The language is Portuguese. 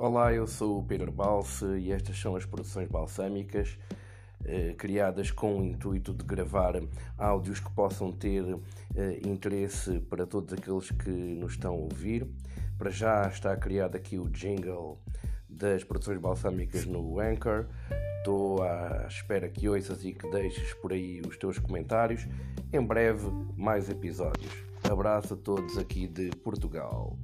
Olá, eu sou o Pedro Balse e estas são as produções balsâmicas eh, criadas com o intuito de gravar áudios que possam ter eh, interesse para todos aqueles que nos estão a ouvir. Para já está criado aqui o jingle das produções balsâmicas no Anchor. Estou à espera que ouças e que deixes por aí os teus comentários. Em breve, mais episódios. Abraço a todos aqui de Portugal.